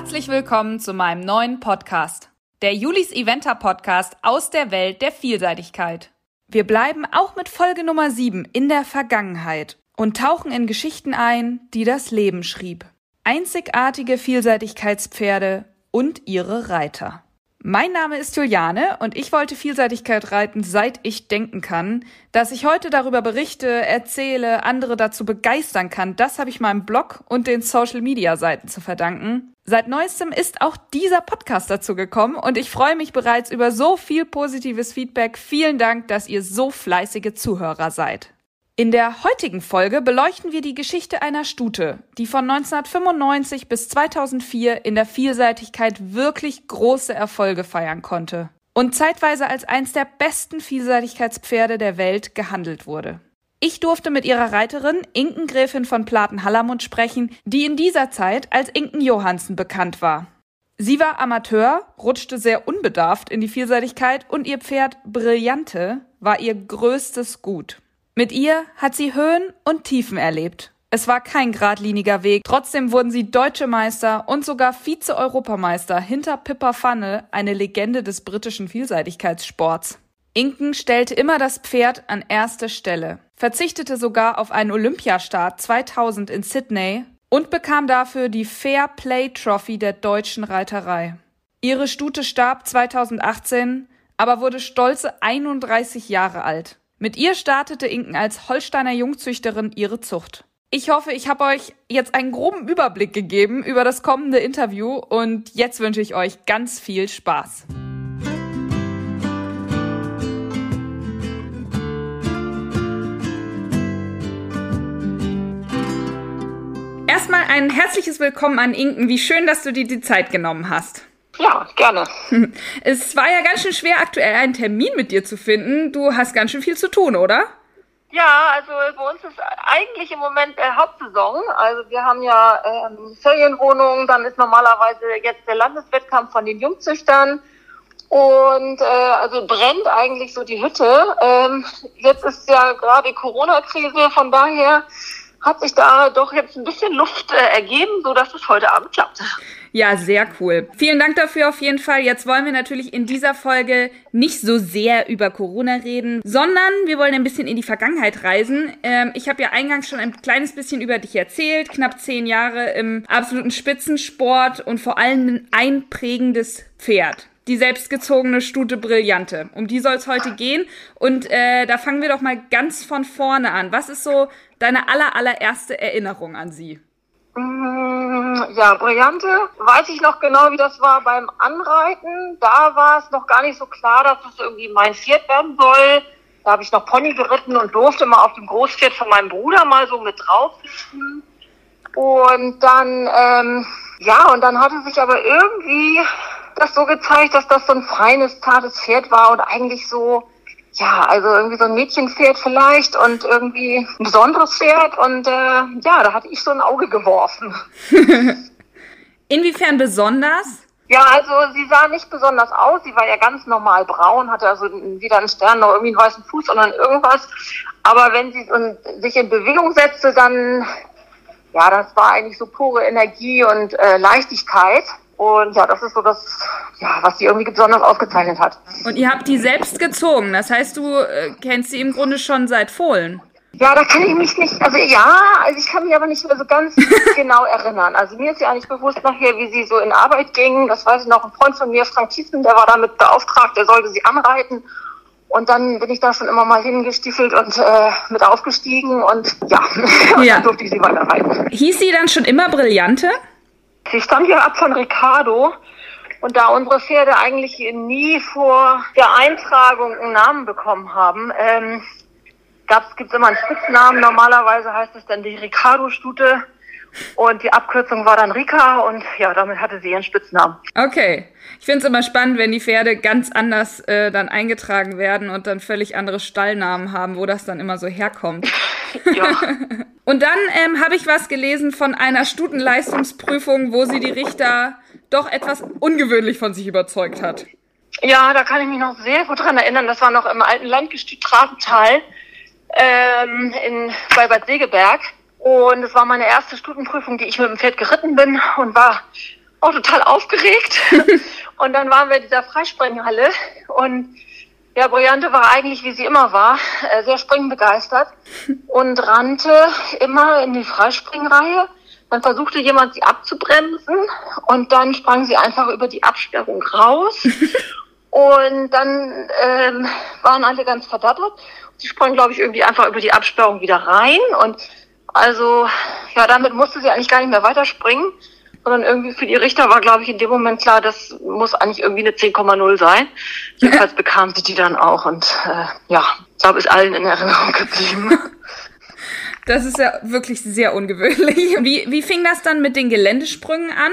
Herzlich willkommen zu meinem neuen Podcast, der Julis Eventer Podcast aus der Welt der Vielseitigkeit. Wir bleiben auch mit Folge Nummer 7 in der Vergangenheit und tauchen in Geschichten ein, die das Leben schrieb. Einzigartige Vielseitigkeitspferde und ihre Reiter. Mein Name ist Juliane und ich wollte Vielseitigkeit reiten, seit ich denken kann. Dass ich heute darüber berichte, erzähle, andere dazu begeistern kann, das habe ich meinem Blog und den Social Media Seiten zu verdanken. Seit neuestem ist auch dieser Podcast dazu gekommen und ich freue mich bereits über so viel positives Feedback. Vielen Dank, dass ihr so fleißige Zuhörer seid. In der heutigen Folge beleuchten wir die Geschichte einer Stute, die von 1995 bis 2004 in der Vielseitigkeit wirklich große Erfolge feiern konnte und zeitweise als eins der besten Vielseitigkeitspferde der Welt gehandelt wurde. Ich durfte mit ihrer Reiterin Inken Gräfin von Platen-Hallermund sprechen, die in dieser Zeit als Inken Johansen bekannt war. Sie war Amateur, rutschte sehr unbedarft in die Vielseitigkeit und ihr Pferd Brillante war ihr größtes Gut. Mit ihr hat sie Höhen und Tiefen erlebt. Es war kein geradliniger Weg, trotzdem wurden sie deutsche Meister und sogar Vize-Europameister hinter Pippa Pfanne, eine Legende des britischen Vielseitigkeitssports. Inken stellte immer das Pferd an erste Stelle, verzichtete sogar auf einen Olympiastart 2000 in Sydney und bekam dafür die Fair Play Trophy der deutschen Reiterei. Ihre Stute starb 2018, aber wurde stolze 31 Jahre alt. Mit ihr startete Inken als Holsteiner Jungzüchterin ihre Zucht. Ich hoffe, ich habe euch jetzt einen groben Überblick gegeben über das kommende Interview und jetzt wünsche ich euch ganz viel Spaß. Erstmal ein herzliches Willkommen an Inken. Wie schön, dass du dir die Zeit genommen hast. Ja, gerne. Es war ja ganz schön schwer, aktuell einen Termin mit dir zu finden. Du hast ganz schön viel zu tun, oder? Ja, also bei uns ist eigentlich im Moment äh, Hauptsaison. Also wir haben ja ähm, Ferienwohnungen, dann ist normalerweise jetzt der Landeswettkampf von den Jungzüchtern. Und äh, also brennt eigentlich so die Hütte. Ähm, jetzt ist ja gerade Corona-Krise, von daher hat sich da doch jetzt ein bisschen Luft äh, ergeben, so dass es heute Abend klappt. Ja, sehr cool. Vielen Dank dafür auf jeden Fall. Jetzt wollen wir natürlich in dieser Folge nicht so sehr über Corona reden, sondern wir wollen ein bisschen in die Vergangenheit reisen. Ähm, ich habe ja eingangs schon ein kleines bisschen über dich erzählt. Knapp zehn Jahre im absoluten Spitzensport und vor allem ein einprägendes Pferd die selbstgezogene Stute Brillante. Um die soll es heute gehen. Und äh, da fangen wir doch mal ganz von vorne an. Was ist so deine aller, allererste Erinnerung an sie? Mm, ja, Brillante, weiß ich noch genau, wie das war beim Anreiten. Da war es noch gar nicht so klar, dass es irgendwie mein Pferd werden soll. Da habe ich noch Pony geritten und durfte mal auf dem Großpferd von meinem Bruder mal so mit drauf sitzen. Und dann, ähm, ja, und dann hatte sich aber irgendwie das so gezeigt, dass das so ein feines, zartes Pferd war und eigentlich so, ja, also irgendwie so ein Mädchenpferd vielleicht und irgendwie ein besonderes Pferd und äh, ja, da hatte ich so ein Auge geworfen. Inwiefern besonders? Ja, also sie sah nicht besonders aus. Sie war ja ganz normal braun, hatte also weder einen Stern noch irgendwie einen weißen Fuß, sondern irgendwas. Aber wenn sie sich in Bewegung setzte, dann, ja, das war eigentlich so pure Energie und äh, Leichtigkeit. Und ja, das ist so das, ja, was sie irgendwie besonders ausgezeichnet hat. Und ihr habt die selbst gezogen. Das heißt, du äh, kennst sie im Grunde schon seit Fohlen. Ja, da kann ich mich nicht, also ja, also ich kann mich aber nicht mehr so ganz genau erinnern. Also mir ist ja nicht bewusst nachher, wie sie so in Arbeit ging. Das weiß ich noch, ein Freund von mir, Frank Thiessen, der war damit beauftragt, der sollte sie anreiten. Und dann bin ich da schon immer mal hingestiefelt und äh, mit aufgestiegen und ja, ja. dann durfte ich sie weiter reiten. Hieß sie dann schon immer Brillante? Sie stammt ja ab von Ricardo. Und da unsere Pferde eigentlich nie vor der Eintragung einen Namen bekommen haben, ähm, gibt es immer einen Spitznamen. Normalerweise heißt es dann die Ricardo-Stute. Und die Abkürzung war dann Rika und ja, damit hatte sie ihren Spitznamen. Okay. Ich finde es immer spannend, wenn die Pferde ganz anders äh, dann eingetragen werden und dann völlig andere Stallnamen haben, wo das dann immer so herkommt. ja. und dann ähm, habe ich was gelesen von einer Stutenleistungsprüfung, wo sie die Richter doch etwas ungewöhnlich von sich überzeugt hat. Ja, da kann ich mich noch sehr gut dran erinnern. Das war noch im alten Landgestüt Trabental ähm, in, bei Bad Segeberg. Und es war meine erste Stutenprüfung, die ich mit dem Pferd geritten bin und war auch total aufgeregt. und dann waren wir in dieser Freispringhalle und ja, Briante war eigentlich, wie sie immer war, äh, sehr springbegeistert und rannte immer in die Freispringreihe. Dann versuchte jemand, sie abzubremsen und dann sprang sie einfach über die Absperrung raus. Und dann ähm, waren alle ganz verdattert. Sie sprang, glaube ich, irgendwie einfach über die Absperrung wieder rein. Und also, ja, damit musste sie eigentlich gar nicht mehr weiterspringen sondern irgendwie für die Richter war, glaube ich, in dem Moment klar, das muss eigentlich irgendwie eine 10,0 sein. Jedenfalls bekam sie die dann auch und äh, ja, ich glaube, ist allen in Erinnerung geblieben. Das ist ja wirklich sehr ungewöhnlich. Wie, wie fing das dann mit den Geländesprüngen an?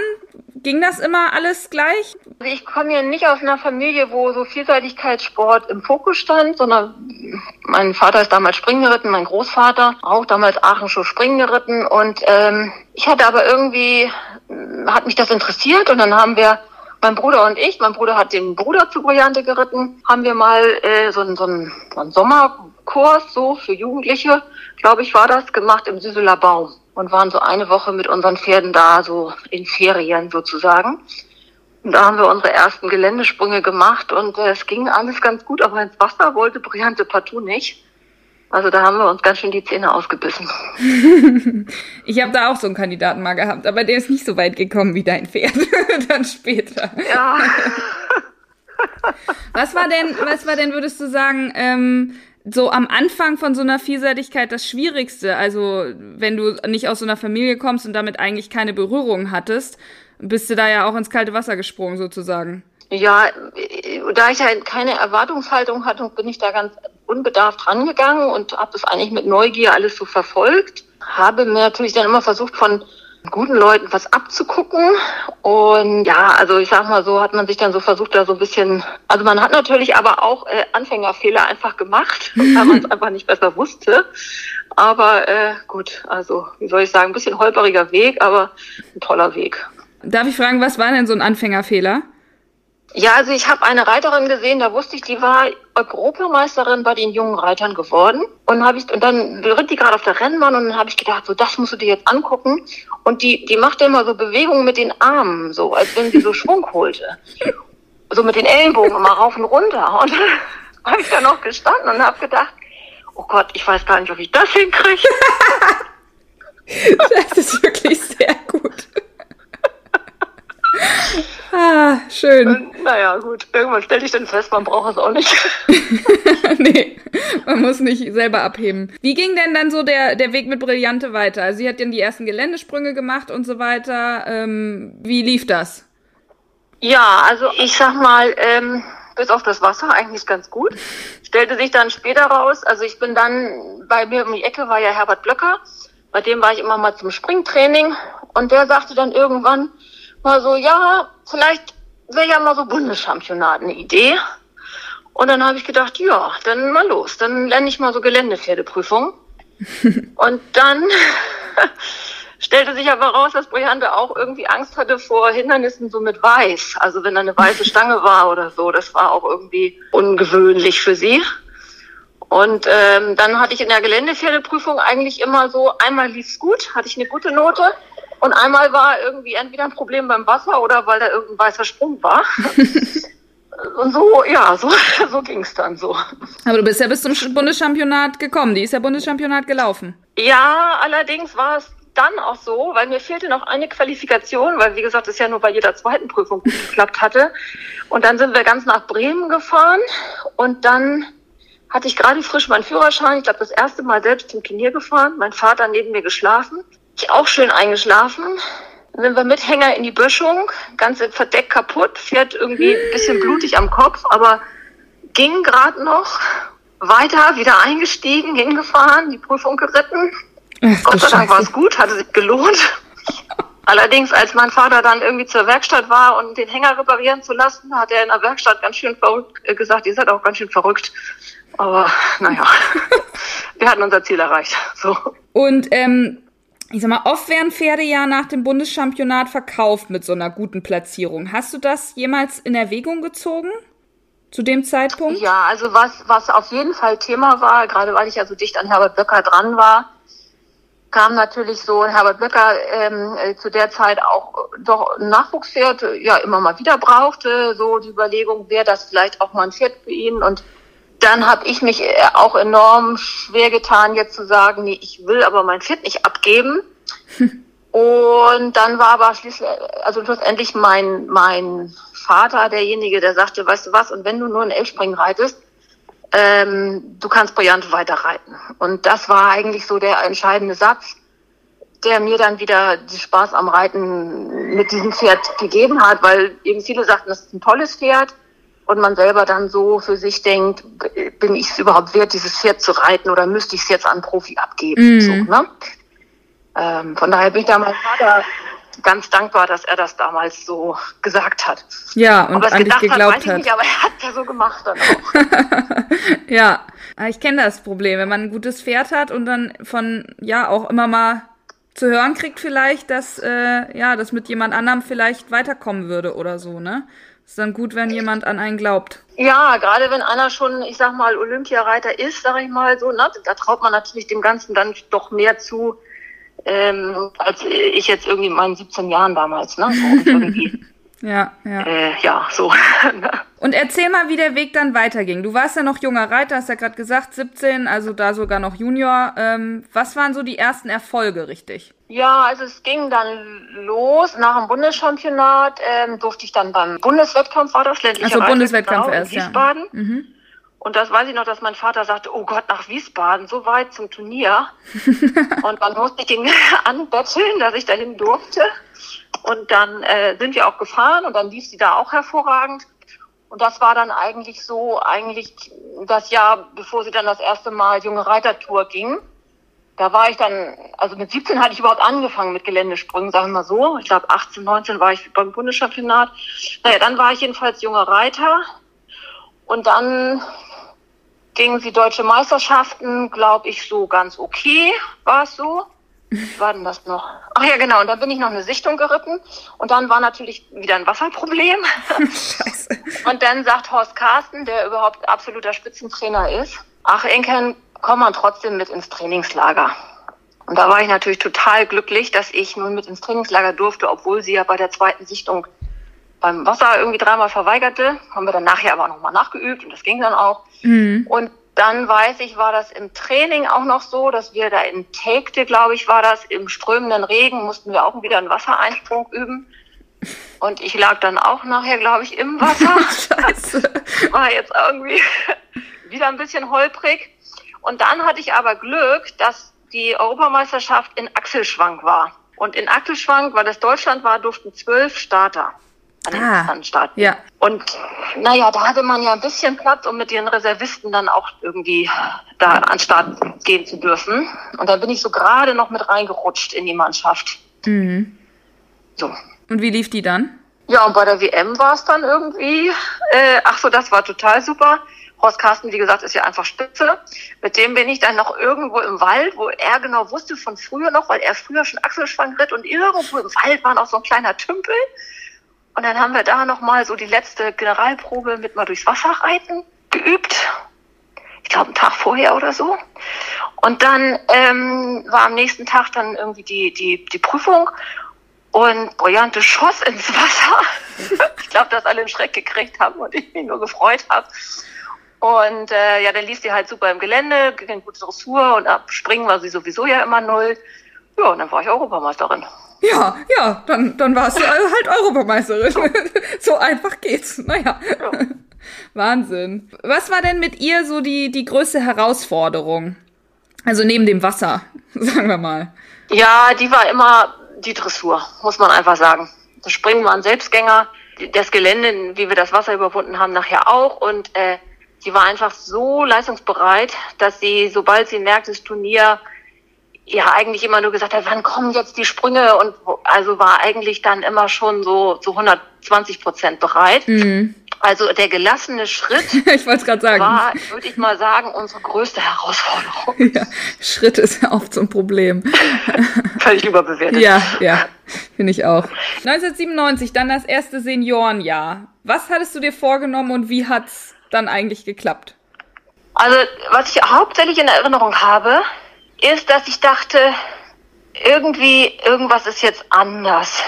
Ging das immer alles gleich? Also ich komme ja nicht aus einer Familie, wo so Vielseitigkeitssport im Fokus stand, sondern mein Vater ist damals Springen geritten, mein Großvater auch damals Aachenschuh Springen geritten. Und ähm, ich hatte aber irgendwie, hat mich das interessiert. Und dann haben wir mein Bruder und ich, mein Bruder hat den Bruder zu Brillante geritten, haben wir mal äh, so, so, einen, so einen Sommerkurs so für Jugendliche, glaube ich, war das, gemacht im Süßeler Baum und waren so eine Woche mit unseren Pferden da, so in Ferien sozusagen. Und da haben wir unsere ersten Geländesprünge gemacht und äh, es ging alles ganz gut, aber ins Wasser wollte Briante partout nicht. Also da haben wir uns ganz schön die Zähne ausgebissen. ich habe da auch so einen Kandidaten mal gehabt, aber der ist nicht so weit gekommen wie dein Pferd. Dann später. Ja. was war denn, was war denn, würdest du sagen, ähm, so am Anfang von so einer Vielseitigkeit das Schwierigste. Also wenn du nicht aus so einer Familie kommst und damit eigentlich keine Berührung hattest, bist du da ja auch ins kalte Wasser gesprungen sozusagen. Ja, da ich halt keine Erwartungshaltung hatte, bin ich da ganz unbedarft rangegangen und habe das eigentlich mit Neugier alles so verfolgt. Habe mir natürlich dann immer versucht, von guten Leuten was abzugucken. Und ja, also ich sag mal so, hat man sich dann so versucht, da so ein bisschen, also man hat natürlich aber auch äh, Anfängerfehler einfach gemacht, weil man es einfach nicht besser wusste. Aber äh, gut, also wie soll ich sagen, ein bisschen holperiger Weg, aber ein toller Weg. Darf ich fragen, was war denn so ein Anfängerfehler? Ja, also ich habe eine Reiterin gesehen, da wusste ich, die war Europameisterin bei den jungen Reitern geworden. Und habe ich und dann ritt die gerade auf der Rennbahn und dann habe ich gedacht, so das musst du dir jetzt angucken. Und die die machte immer so Bewegungen mit den Armen, so als wenn sie so Schwung holte. So mit den Ellenbogen immer rauf und runter. Und dann habe ich da noch gestanden und habe gedacht, oh Gott, ich weiß gar nicht, ob ich das hinkriege. das ist wirklich sehr gut. Ah, schön. Und, naja, gut. Irgendwann stellte ich dann fest, man braucht es auch nicht. nee, man muss nicht selber abheben. Wie ging denn dann so der, der Weg mit Brillante weiter? Also sie hat dann die ersten Geländesprünge gemacht und so weiter. Ähm, wie lief das? Ja, also ich sag mal, ähm, bis auf das Wasser eigentlich ganz gut. Stellte sich dann später raus, also ich bin dann, bei mir um die Ecke war ja Herbert Blöcker, bei dem war ich immer mal zum Springtraining und der sagte dann irgendwann, mal so, ja, vielleicht wäre ja mal so Bundeschampionat eine Idee. Und dann habe ich gedacht, ja, dann mal los, dann lerne ich mal so Geländepferdeprüfung. und dann stellte sich aber raus, dass Briante auch irgendwie Angst hatte vor Hindernissen so mit Weiß. Also wenn da eine weiße Stange war oder so, das war auch irgendwie ungewöhnlich für sie. Und ähm, dann hatte ich in der Geländepferdeprüfung eigentlich immer so, einmal lief's gut, hatte ich eine gute Note und einmal war irgendwie entweder ein Problem beim Wasser oder weil da irgendein weißer Sprung war. Und so, ja, so, so ging es dann so. Aber du bist ja bis zum Bundeschampionat gekommen. Die ist ja Bundeschampionat gelaufen. Ja, allerdings war es dann auch so, weil mir fehlte noch eine Qualifikation, weil wie gesagt, es ja nur bei jeder zweiten Prüfung gut geklappt hatte. Und dann sind wir ganz nach Bremen gefahren und dann hatte ich gerade frisch meinen Führerschein. Ich glaube, das erste Mal selbst zum Turnier gefahren. Mein Vater neben mir geschlafen. Ich auch schön eingeschlafen. Dann sind wir mit Hänger in die Böschung, ganze Verdeck kaputt, fährt irgendwie ein bisschen blutig am Kopf, aber ging gerade noch. Weiter, wieder eingestiegen, hingefahren, die Prüfung geritten. Ach, Gott sei Dank war es gut, hatte sich gelohnt. Allerdings, als mein Vater dann irgendwie zur Werkstatt war und den Hänger reparieren zu lassen, hat er in der Werkstatt ganz schön verrückt äh, gesagt, ihr seid auch ganz schön verrückt. Aber naja, wir hatten unser Ziel erreicht. So. Und ähm, ich sag mal, oft werden Pferde ja nach dem Bundeschampionat verkauft mit so einer guten Platzierung. Hast du das jemals in Erwägung gezogen? Zu dem Zeitpunkt? Ja, also was, was auf jeden Fall Thema war, gerade weil ich ja so dicht an Herbert Böcker dran war, kam natürlich so Herbert Böcker ähm, äh, zu der Zeit auch doch ein Nachwuchspferd ja immer mal wieder brauchte, so die Überlegung, wäre das vielleicht auch mal ein Pferd für ihn und dann habe ich mich äh, auch enorm schwer getan, jetzt zu sagen, nee, ich will aber mein Pferd nicht abgeben. und dann war aber schließlich, also schlussendlich mein, mein Vater derjenige, der sagte, weißt du was, und wenn du nur in Elfspringen reitest, ähm, du kannst brillant weiterreiten. Und das war eigentlich so der entscheidende Satz, der mir dann wieder den Spaß am Reiten mit diesem Pferd gegeben hat, weil eben viele sagten, das ist ein tolles Pferd und man selber dann so für sich denkt, bin ich es überhaupt wert, dieses Pferd zu reiten oder müsste ich es jetzt an Profi abgeben? Mm. So, ne? ähm, von daher bin ich da meinem Vater ganz dankbar, dass er das damals so gesagt hat. Ja, und aber an dich geglaubt hat, weiß ich nicht, aber er hat ja so gemacht dann auch. ja, ich kenne das Problem, wenn man ein gutes Pferd hat und dann von, ja, auch immer mal zu hören kriegt vielleicht, dass, äh, ja, das mit jemand anderem vielleicht weiterkommen würde oder so, ne? Ist dann gut, wenn jemand an einen glaubt. Ja, gerade wenn einer schon, ich sag mal, Olympiareiter ist, sag ich mal so, ne? da traut man natürlich dem Ganzen dann doch mehr zu, ähm, als ich jetzt irgendwie in meinen 17 Jahren damals, ne? So ja, ja. Äh, ja, so. Und erzähl mal, wie der Weg dann weiterging. Du warst ja noch junger Reiter, hast ja gerade gesagt, 17, also da sogar noch Junior. Ähm, was waren so die ersten Erfolge, richtig? Ja, also es ging dann los. Nach dem Bundeschampionat ähm, durfte ich dann beim Bundeswettkampf, war das ländlicher Also Bundeswettkampf genau, erst, Wiesbaden. ja. Mhm. Und das weiß ich noch, dass mein Vater sagte, oh Gott, nach Wiesbaden, so weit zum Turnier. und dann musste ich ihn anbetteln, dass ich dahin durfte. Und dann äh, sind wir auch gefahren und dann lief sie da auch hervorragend. Und das war dann eigentlich so, eigentlich das Jahr, bevor sie dann das erste Mal junge Reitertour ging. Da war ich dann, also mit 17 hatte ich überhaupt angefangen mit Geländesprüngen, sagen wir mal so. Ich glaube 18, 19 war ich beim Bundeschampionat. Naja, dann war ich jedenfalls junger Reiter. Und dann gingen sie deutsche Meisterschaften, glaube ich, so ganz okay, war es so. Was war denn das noch? Ach ja, genau. Und dann bin ich noch eine Sichtung geritten. Und dann war natürlich wieder ein Wasserproblem. Scheiße. Und dann sagt Horst Carsten, der überhaupt absoluter Spitzentrainer ist, ach Enken, komm mal trotzdem mit ins Trainingslager. Und da war ich natürlich total glücklich, dass ich nun mit ins Trainingslager durfte, obwohl sie ja bei der zweiten Sichtung beim Wasser irgendwie dreimal verweigerte. Haben wir dann nachher aber nochmal nachgeübt und das ging dann auch. Mhm. Und dann weiß ich, war das im Training auch noch so, dass wir da in Tekte, glaube ich, war das, im strömenden Regen mussten wir auch wieder einen Wassereinsprung üben. Und ich lag dann auch nachher, glaube ich, im Wasser. Scheiße. War jetzt irgendwie wieder ein bisschen holprig. Und dann hatte ich aber Glück, dass die Europameisterschaft in Achselschwank war. Und in Achselschwank, weil das Deutschland war, durften zwölf Starter an den ah, starten. Ja. Und naja, da hatte man ja ein bisschen Platz, um mit den Reservisten dann auch irgendwie da an Start gehen zu dürfen. Und da bin ich so gerade noch mit reingerutscht in die Mannschaft. Mhm. So. Und wie lief die dann? Ja, und bei der WM war es dann irgendwie, äh, ach so, das war total super. Horst Carsten, wie gesagt, ist ja einfach spitze. Mit dem bin ich dann noch irgendwo im Wald, wo er genau wusste von früher noch, weil er früher schon Achselschwang ritt und irgendwo im Wald war noch so ein kleiner Tümpel. Und dann haben wir da nochmal so die letzte Generalprobe mit mal durchs Wasser reiten geübt. Ich glaube, einen Tag vorher oder so. Und dann ähm, war am nächsten Tag dann irgendwie die, die, die Prüfung. Und Brillante schoss ins Wasser. ich glaube, dass alle einen Schreck gekriegt haben und ich mich nur gefreut habe. Und äh, ja, dann lief sie halt super im Gelände, ging gute Dressur und ab Springen war sie sowieso ja immer null. Ja, und dann war ich Europameisterin. Ja, ja, dann, dann warst du halt Europameisterin. so einfach geht's. Naja. Ja. Wahnsinn. Was war denn mit ihr so die, die größte Herausforderung? Also neben dem Wasser, sagen wir mal. Ja, die war immer die Dressur, muss man einfach sagen. Das Springen war ein Selbstgänger. Das Gelände, wie wir das Wasser überwunden haben, nachher auch. Und äh, sie war einfach so leistungsbereit, dass sie, sobald sie merkt, das Turnier ja eigentlich immer nur gesagt hat, wann kommen jetzt die Sprünge und also war eigentlich dann immer schon so zu so 120 Prozent bereit. Mhm. Also der gelassene Schritt ich wollte gerade sagen. war, würde ich mal sagen, unsere größte Herausforderung. Ja, Schritt ist ja oft so ein Problem. Völlig überbewertet. Ja, ja, finde ich auch. 1997, dann das erste Seniorenjahr. Was hattest du dir vorgenommen und wie hat's dann eigentlich geklappt? Also, was ich hauptsächlich in Erinnerung habe, ist, dass ich dachte, irgendwie, irgendwas ist jetzt anders.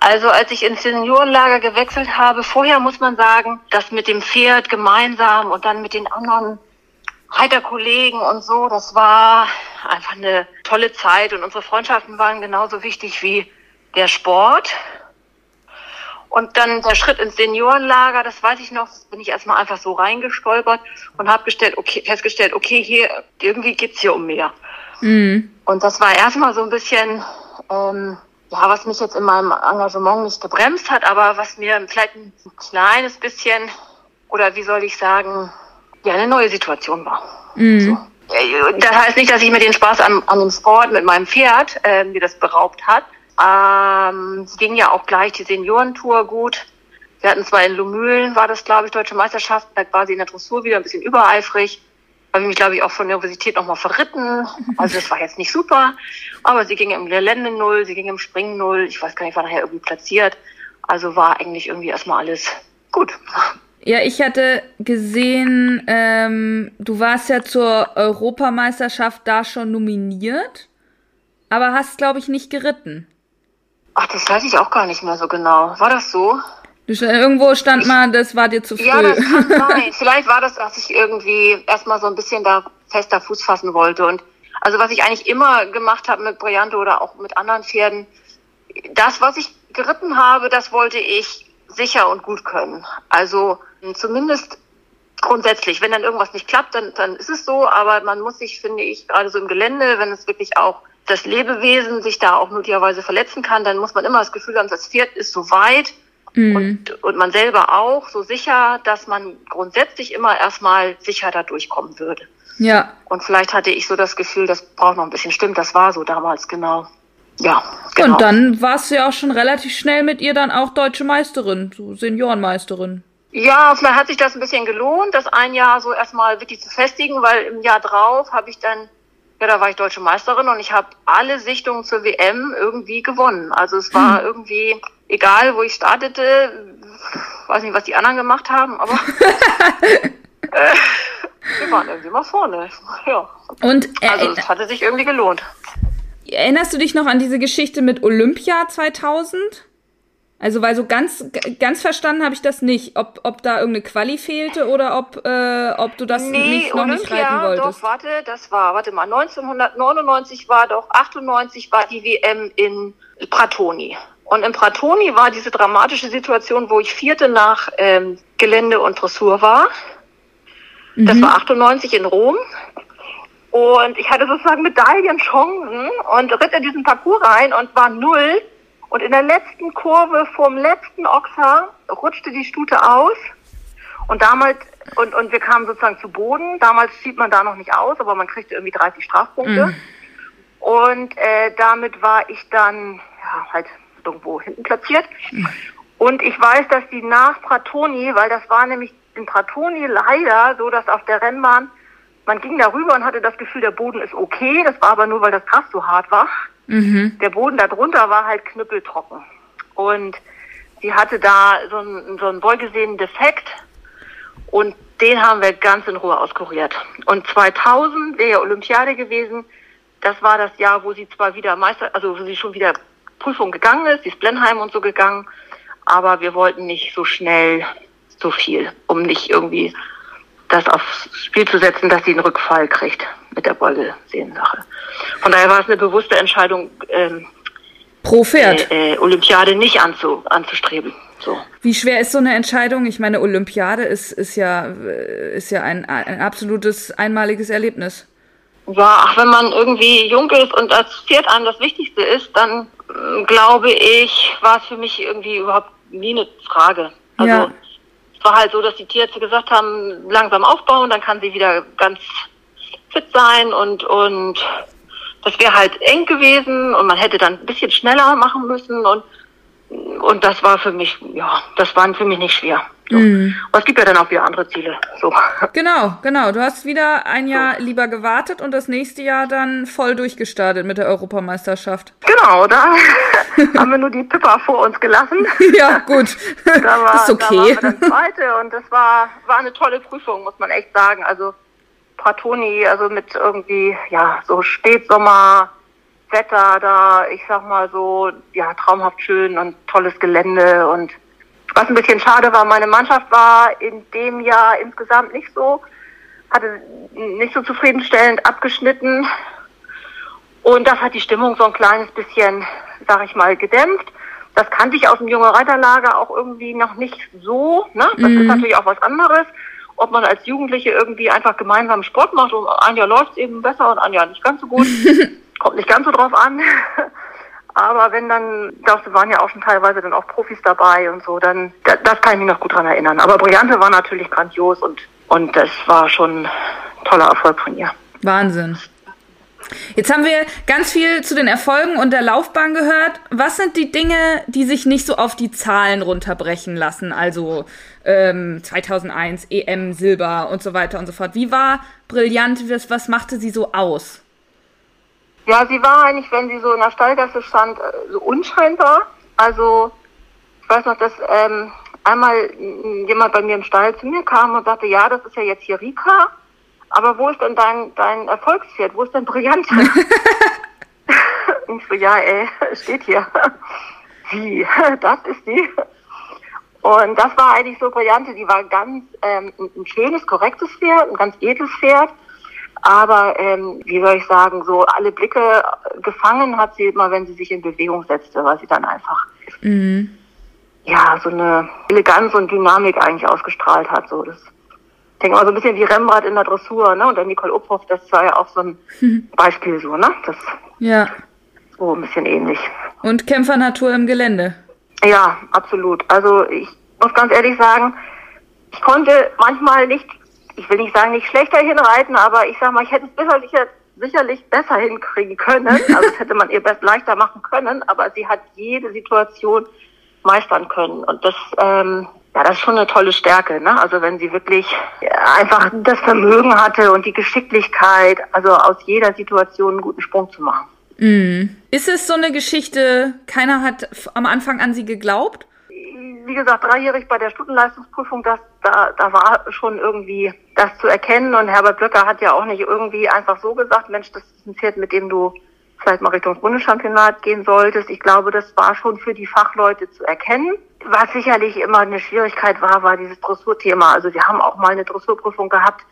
Also als ich ins Seniorenlager gewechselt habe, vorher muss man sagen, das mit dem Pferd gemeinsam und dann mit den anderen Reiterkollegen und so, das war einfach eine tolle Zeit und unsere Freundschaften waren genauso wichtig wie der Sport. Und dann der Schritt ins Seniorenlager, das weiß ich noch, bin ich erstmal einfach so reingestolpert und habe gestellt, okay, festgestellt, okay, hier irgendwie geht's hier um mehr. Mhm. Und das war erstmal so ein bisschen, ähm, ja, was mich jetzt in meinem Engagement nicht gebremst hat, aber was mir vielleicht ein kleines bisschen, oder wie soll ich sagen, ja, eine neue Situation war. Mhm. So. Das heißt nicht, dass ich mir den Spaß an, an dem Sport mit meinem Pferd äh, mir das beraubt hat, ähm, ging ja auch gleich die Seniorentour gut. Wir hatten zwar in Lumülen, war das, glaube ich, Deutsche Meisterschaft, da war sie in der Dressur wieder ein bisschen übereifrig. Habe ich mich, glaube ich, auch von der Universität nochmal verritten. Also das war jetzt nicht super. Aber sie ging im Gelände null, sie ging im Springen null. Ich weiß gar nicht, war nachher irgendwie platziert. Also war eigentlich irgendwie erstmal alles gut. Ja, ich hatte gesehen, ähm, du warst ja zur Europameisterschaft da schon nominiert, aber hast, glaube ich, nicht geritten. Ach, das weiß ich auch gar nicht mehr so genau. War das so? Irgendwo stand ich, mal, das war dir zu früh. Ja, das kann sein. Vielleicht war das, dass ich irgendwie erstmal so ein bisschen da fester Fuß fassen wollte. Und also was ich eigentlich immer gemacht habe mit Briante oder auch mit anderen Pferden, das, was ich geritten habe, das wollte ich sicher und gut können. Also zumindest grundsätzlich. Wenn dann irgendwas nicht klappt, dann, dann ist es so. Aber man muss sich, finde ich, gerade so im Gelände, wenn es wirklich auch das Lebewesen sich da auch möglicherweise verletzen kann, dann muss man immer das Gefühl haben, das Pferd ist so weit mhm. und, und man selber auch so sicher, dass man grundsätzlich immer erstmal sicher da durchkommen würde. Ja. Und vielleicht hatte ich so das Gefühl, das braucht noch ein bisschen. Stimmt, das war so damals, genau. Ja, genau. Und dann warst du ja auch schon relativ schnell mit ihr dann auch deutsche Meisterin, so Seniorenmeisterin. Ja, vielleicht hat sich das ein bisschen gelohnt, das ein Jahr so erstmal wirklich zu festigen, weil im Jahr drauf habe ich dann ja, da war ich deutsche Meisterin und ich habe alle Sichtungen zur WM irgendwie gewonnen. Also es war hm. irgendwie egal, wo ich startete, weiß nicht, was die anderen gemacht haben, aber äh, wir waren irgendwie mal vorne. Ja. Und äh, also es hatte sich irgendwie gelohnt. Erinnerst du dich noch an diese Geschichte mit Olympia 2000? Also, weil so ganz, ganz verstanden habe ich das nicht, ob, ob da irgendeine Quali fehlte oder ob, äh, ob du das nee, nicht, noch Olympia, nicht reiten wolltest. Doch, warte, das war, warte mal, 1999 war doch, 98 war die WM in Pratoni. Und in Pratoni war diese dramatische Situation, wo ich vierte nach ähm, Gelände und Dressur war. Mhm. Das war 98 in Rom. Und ich hatte sozusagen Medaillenchancen und ritt in diesen Parcours rein und war null und in der letzten Kurve vorm letzten Ochser rutschte die Stute aus. Und damals, und, und wir kamen sozusagen zu Boden. Damals sieht man da noch nicht aus, aber man kriegte irgendwie 30 Strafpunkte. Mhm. Und äh, damit war ich dann ja, halt irgendwo hinten platziert. Mhm. Und ich weiß, dass die nach Pratoni, weil das war nämlich in Pratoni leider so, dass auf der Rennbahn, man ging darüber und hatte das Gefühl, der Boden ist okay. Das war aber nur, weil das Gras so hart war. Mhm. Der Boden darunter war halt knüppeltrocken. Und sie hatte da so einen, so einen wohlgesehenen Defekt und den haben wir ganz in Ruhe auskuriert. Und 2000 wäre ja Olympiade gewesen. Das war das Jahr, wo sie zwar wieder Meister, also wo sie schon wieder Prüfung gegangen ist, sie ist Blenheim und so gegangen, aber wir wollten nicht so schnell so viel, um nicht irgendwie das aufs Spiel zu setzen, dass sie einen Rückfall kriegt mit der Beugelsehensache. Von daher war es eine bewusste Entscheidung, ähm, pro Pferd äh, äh, Olympiade nicht anzu, anzustreben. So. Wie schwer ist so eine Entscheidung? Ich meine, Olympiade ist, ist ja, ist ja ein, ein absolutes einmaliges Erlebnis. Ja, ach, wenn man irgendwie jung ist und das Pferd einem das Wichtigste ist, dann äh, glaube ich, war es für mich irgendwie überhaupt nie eine Frage. Also ja. Es war halt so, dass die Tierärzte gesagt haben, langsam aufbauen, dann kann sie wieder ganz fit sein und, und das wäre halt eng gewesen und man hätte dann ein bisschen schneller machen müssen und und das war für mich, ja, das war für mich nicht schwer. So. Mm. Aber es gibt ja dann auch wieder andere Ziele. So. Genau, genau. Du hast wieder ein Jahr so. lieber gewartet und das nächste Jahr dann voll durchgestartet mit der Europameisterschaft. Genau, da haben wir nur die Pippa vor uns gelassen. ja, gut. da war, ist okay. Da waren wir das zweite und das war, war eine tolle Prüfung, muss man echt sagen. Also Pratoni, also mit irgendwie, ja, so Spätsommer, Wetter da, ich sag mal so, ja, traumhaft schön und tolles Gelände und was ein bisschen schade war, meine Mannschaft war in dem Jahr insgesamt nicht so, hatte nicht so zufriedenstellend abgeschnitten und das hat die Stimmung so ein kleines bisschen, sag ich mal, gedämpft. Das kannte ich aus dem junge Reiterlager auch irgendwie noch nicht so. Ne? Das mhm. ist natürlich auch was anderes. Ob man als Jugendliche irgendwie einfach gemeinsam Sport macht und ein Jahr läuft es eben besser und ein Jahr nicht ganz so gut. Kommt nicht ganz so drauf an. Aber wenn dann, da waren ja auch schon teilweise dann auch Profis dabei und so, dann, das, kann ich mich noch gut dran erinnern. Aber Brillante war natürlich grandios und, und das war schon ein toller Erfolg von ihr. Wahnsinn. Jetzt haben wir ganz viel zu den Erfolgen und der Laufbahn gehört. Was sind die Dinge, die sich nicht so auf die Zahlen runterbrechen lassen? Also ähm, 2001 EM Silber und so weiter und so fort. Wie war brillant? Was, was machte sie so aus? Ja, sie war eigentlich, wenn sie so in der Stallgasse stand, äh, so unscheinbar. Also ich weiß noch, dass ähm, einmal jemand bei mir im Stall zu mir kam und sagte, ja, das ist ja jetzt hier Rika aber wo ist denn dein, dein Erfolgspferd? Wo ist denn Brillante? ich so, ja, ey, steht hier. Wie? Das ist die? Und das war eigentlich so Brillante. Die war ganz ähm, ein schönes, korrektes Pferd, ein ganz edles Pferd. Aber ähm, wie soll ich sagen, so alle Blicke gefangen hat sie immer, wenn sie sich in Bewegung setzte, weil sie dann einfach mhm. ja so eine Eleganz und Dynamik eigentlich ausgestrahlt hat. So das ich denke mal so ein bisschen wie Rembrandt in der Dressur, ne? Und dann Nicole Uphoff, das war ja auch so ein Beispiel so, ne? Das ja. So ein bisschen ähnlich. Und Kämpfernatur im Gelände. Ja, absolut. Also ich muss ganz ehrlich sagen, ich konnte manchmal nicht, ich will nicht sagen, nicht schlechter hinreiten, aber ich sag mal, ich hätte es sicherlich, sicherlich besser hinkriegen können. Also das hätte man ihr best leichter machen können, aber sie hat jede Situation meistern können. Und das ähm, ja, das ist schon eine tolle Stärke. Ne? Also wenn sie wirklich einfach das Vermögen hatte und die Geschicklichkeit, also aus jeder Situation einen guten Sprung zu machen. Mm. Ist es so eine Geschichte, keiner hat am Anfang an sie geglaubt? Wie gesagt, dreijährig bei der Stundenleistungsprüfung, das, da, da war schon irgendwie das zu erkennen. Und Herbert Blöcker hat ja auch nicht irgendwie einfach so gesagt, Mensch, das ist ein Pferd, mit dem du vielleicht mal Richtung Bundeschampionat gehen solltest. Ich glaube, das war schon für die Fachleute zu erkennen. Was sicherlich immer eine Schwierigkeit war, war dieses Dressurthema. Also wir haben auch mal eine Dressurprüfung gehabt.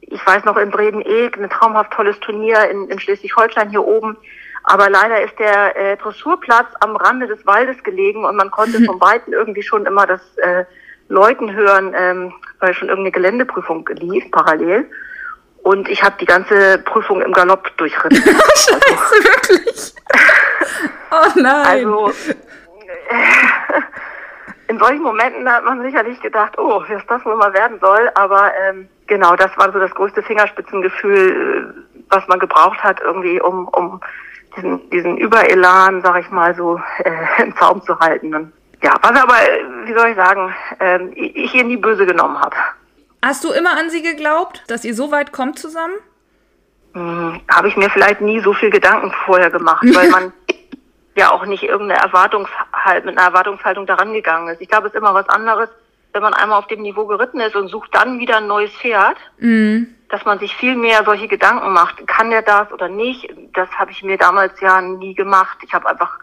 Ich weiß noch in Breden-Eek, ein traumhaft tolles Turnier in, in Schleswig-Holstein hier oben. Aber leider ist der äh, Dressurplatz am Rande des Waldes gelegen und man konnte von Weitem irgendwie schon immer das äh, Läuten hören, ähm, weil schon irgendeine Geländeprüfung lief parallel. Und ich habe die ganze Prüfung im Galopp durchritten. Scheiße, also, wirklich? oh nein. Also in solchen Momenten hat man sicherlich gedacht, oh, was das wohl mal werden soll. Aber ähm, genau, das war so das größte Fingerspitzengefühl, was man gebraucht hat, irgendwie, um, um diesen, diesen Überelan, sag ich mal, so äh, im Zaum zu halten. Und, ja, was aber, wie soll ich sagen, ähm, ich ihr nie böse genommen habe. Hast du immer an sie geglaubt, dass ihr so weit kommt zusammen? Hm, habe ich mir vielleicht nie so viel Gedanken vorher gemacht, weil man ja auch nicht irgendeine Erwartungshalt, mit einer Erwartungshaltung daran gegangen ist. Ich glaube, es ist immer was anderes, wenn man einmal auf dem Niveau geritten ist und sucht dann wieder ein neues Pferd, mhm. Dass man sich viel mehr solche Gedanken macht. Kann der das oder nicht? Das habe ich mir damals ja nie gemacht. Ich habe einfach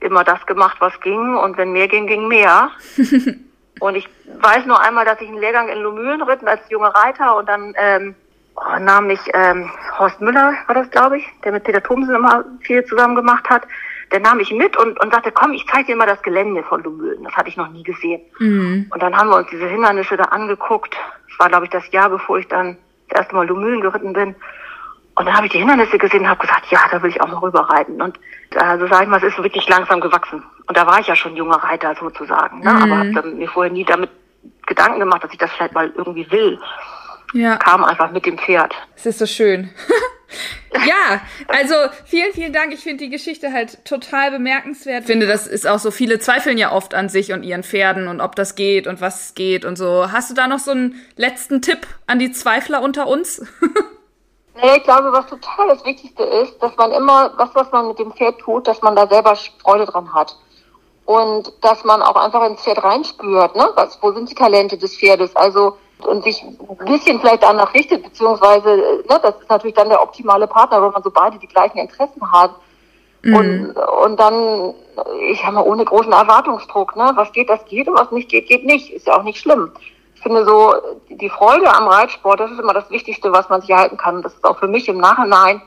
immer das gemacht, was ging und wenn mehr ging, ging mehr. und ich weiß nur einmal, dass ich einen Lehrgang in Lumülen ritten als junger Reiter und dann ähm, oh, nahm ich ähm, Horst Müller, war das glaube ich, der mit Peter Thomsen immer viel zusammen gemacht hat der nahm mich mit und, und sagte, komm, ich zeige dir mal das Gelände von Lumülen. Das hatte ich noch nie gesehen. Mhm. Und dann haben wir uns diese Hindernisse da angeguckt. Das war, glaube ich, das Jahr, bevor ich dann das erste Mal Lumülen geritten bin. Und dann habe ich die Hindernisse gesehen und habe gesagt, ja, da will ich auch mal rüberreiten. Und also sage ich mal, es ist wirklich langsam gewachsen. Und da war ich ja schon junger Reiter sozusagen. Ne? Mhm. Aber habe mir vorher nie damit Gedanken gemacht, dass ich das vielleicht mal irgendwie will. Ja. Kam einfach mit dem Pferd. Es ist so schön. ja, also vielen, vielen Dank. Ich finde die Geschichte halt total bemerkenswert. Ich finde, das ist auch so, viele zweifeln ja oft an sich und ihren Pferden und ob das geht und was geht und so. Hast du da noch so einen letzten Tipp an die Zweifler unter uns? nee, ich glaube, was total das Wichtigste ist, dass man immer, was, was man mit dem Pferd tut, dass man da selber Freude dran hat. Und dass man auch einfach ins Pferd reinspürt, ne? Was, wo sind die Talente des Pferdes? Also, und sich ein bisschen vielleicht danach richtet, beziehungsweise, ne, das ist natürlich dann der optimale Partner, wenn man so beide die gleichen Interessen hat. Mhm. Und, und dann, ich habe mal ohne großen Erwartungsdruck, ne, was geht, das geht und was nicht geht, geht nicht. Ist ja auch nicht schlimm. Ich finde so, die Freude am Reitsport, das ist immer das Wichtigste, was man sich erhalten kann. Das ist auch für mich im Nachhinein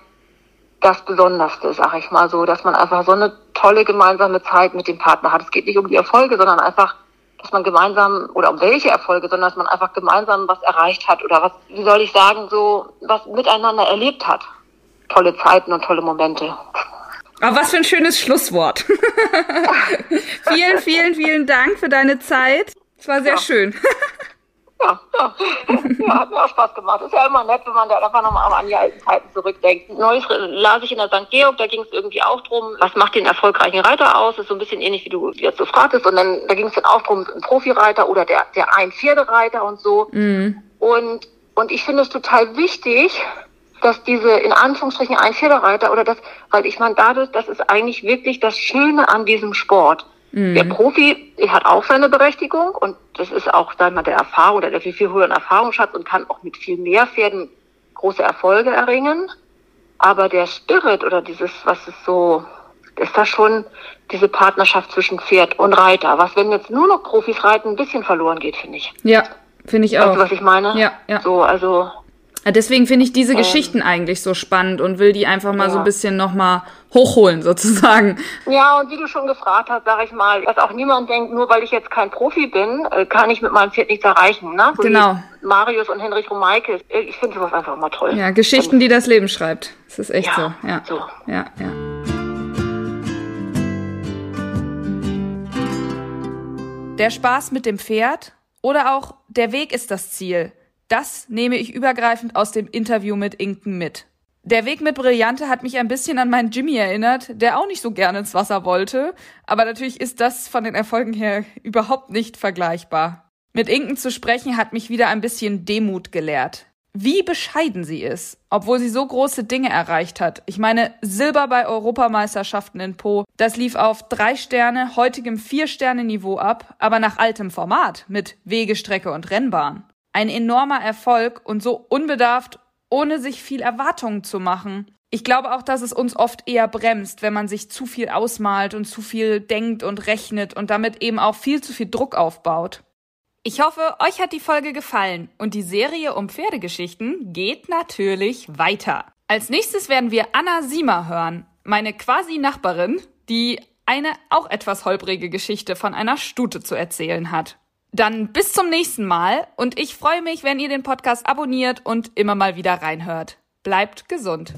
das Besonderste, sag ich mal so, dass man einfach so eine tolle gemeinsame Zeit mit dem Partner hat. Es geht nicht um die Erfolge, sondern einfach, dass man gemeinsam, oder um welche Erfolge, sondern dass man einfach gemeinsam was erreicht hat oder was, wie soll ich sagen, so was miteinander erlebt hat. Tolle Zeiten und tolle Momente. Aber was für ein schönes Schlusswort. vielen, vielen, vielen Dank für deine Zeit. Es war sehr ja. schön. Ja, ja. ja, hat mir auch Spaß gemacht. Ist ja immer nett, wenn man da einfach nochmal an die alten Zeiten zurückdenkt. Neues las ich in der St. Georg, da ging es irgendwie auch drum, was macht den erfolgreichen Reiter aus? Das ist so ein bisschen ähnlich, wie du jetzt so fragtest. Und dann, da ging es dann auch drum, ein Profireiter oder der, der Ein-Pferdereiter und so. Mhm. Und, und ich finde es total wichtig, dass diese in Anführungsstrichen Ein-Pferdereiter oder das, weil ich meine, dadurch, das ist eigentlich wirklich das Schöne an diesem Sport Mhm. Der Profi hat auch seine Berechtigung und das ist auch dann der Erfahrung oder der viel, viel höheren Erfahrungsschatz und kann auch mit viel mehr Pferden große Erfolge erringen. Aber der Spirit oder dieses, was ist so, ist da schon diese Partnerschaft zwischen Pferd und Reiter. Was, wenn jetzt nur noch Profis reiten, ein bisschen verloren geht, finde ich. Ja, finde ich auch. Weißt du, was ich meine? Ja, ja. So, also Deswegen finde ich diese ähm, Geschichten eigentlich so spannend und will die einfach mal ja. so ein bisschen nochmal hochholen sozusagen. Ja, und wie du schon gefragt hast, sage ich mal, dass auch niemand denkt, nur weil ich jetzt kein Profi bin, äh, kann ich mit meinem Pferd nichts erreichen. Ne? So genau. Marius und Henrich Romeike. Ich finde sowas einfach mal toll. Ja, Geschichten, die das Leben schreibt. Das ist echt ja, so. Ja, so. Ja, ja. Der Spaß mit dem Pferd oder auch der Weg ist das Ziel – das nehme ich übergreifend aus dem Interview mit Inken mit. Der Weg mit Brillante hat mich ein bisschen an meinen Jimmy erinnert, der auch nicht so gerne ins Wasser wollte, aber natürlich ist das von den Erfolgen her überhaupt nicht vergleichbar. Mit Inken zu sprechen hat mich wieder ein bisschen Demut gelehrt. Wie bescheiden sie ist, obwohl sie so große Dinge erreicht hat. Ich meine, Silber bei Europameisterschaften in Po, das lief auf drei Sterne, heutigem vier Sterne Niveau ab, aber nach altem Format mit Wegestrecke und Rennbahn ein enormer Erfolg und so unbedarft, ohne sich viel Erwartungen zu machen. Ich glaube auch, dass es uns oft eher bremst, wenn man sich zu viel ausmalt und zu viel denkt und rechnet und damit eben auch viel zu viel Druck aufbaut. Ich hoffe, euch hat die Folge gefallen und die Serie um Pferdegeschichten geht natürlich weiter. Als nächstes werden wir Anna Siemer hören, meine quasi Nachbarin, die eine auch etwas holprige Geschichte von einer Stute zu erzählen hat. Dann bis zum nächsten Mal und ich freue mich, wenn ihr den Podcast abonniert und immer mal wieder reinhört. Bleibt gesund.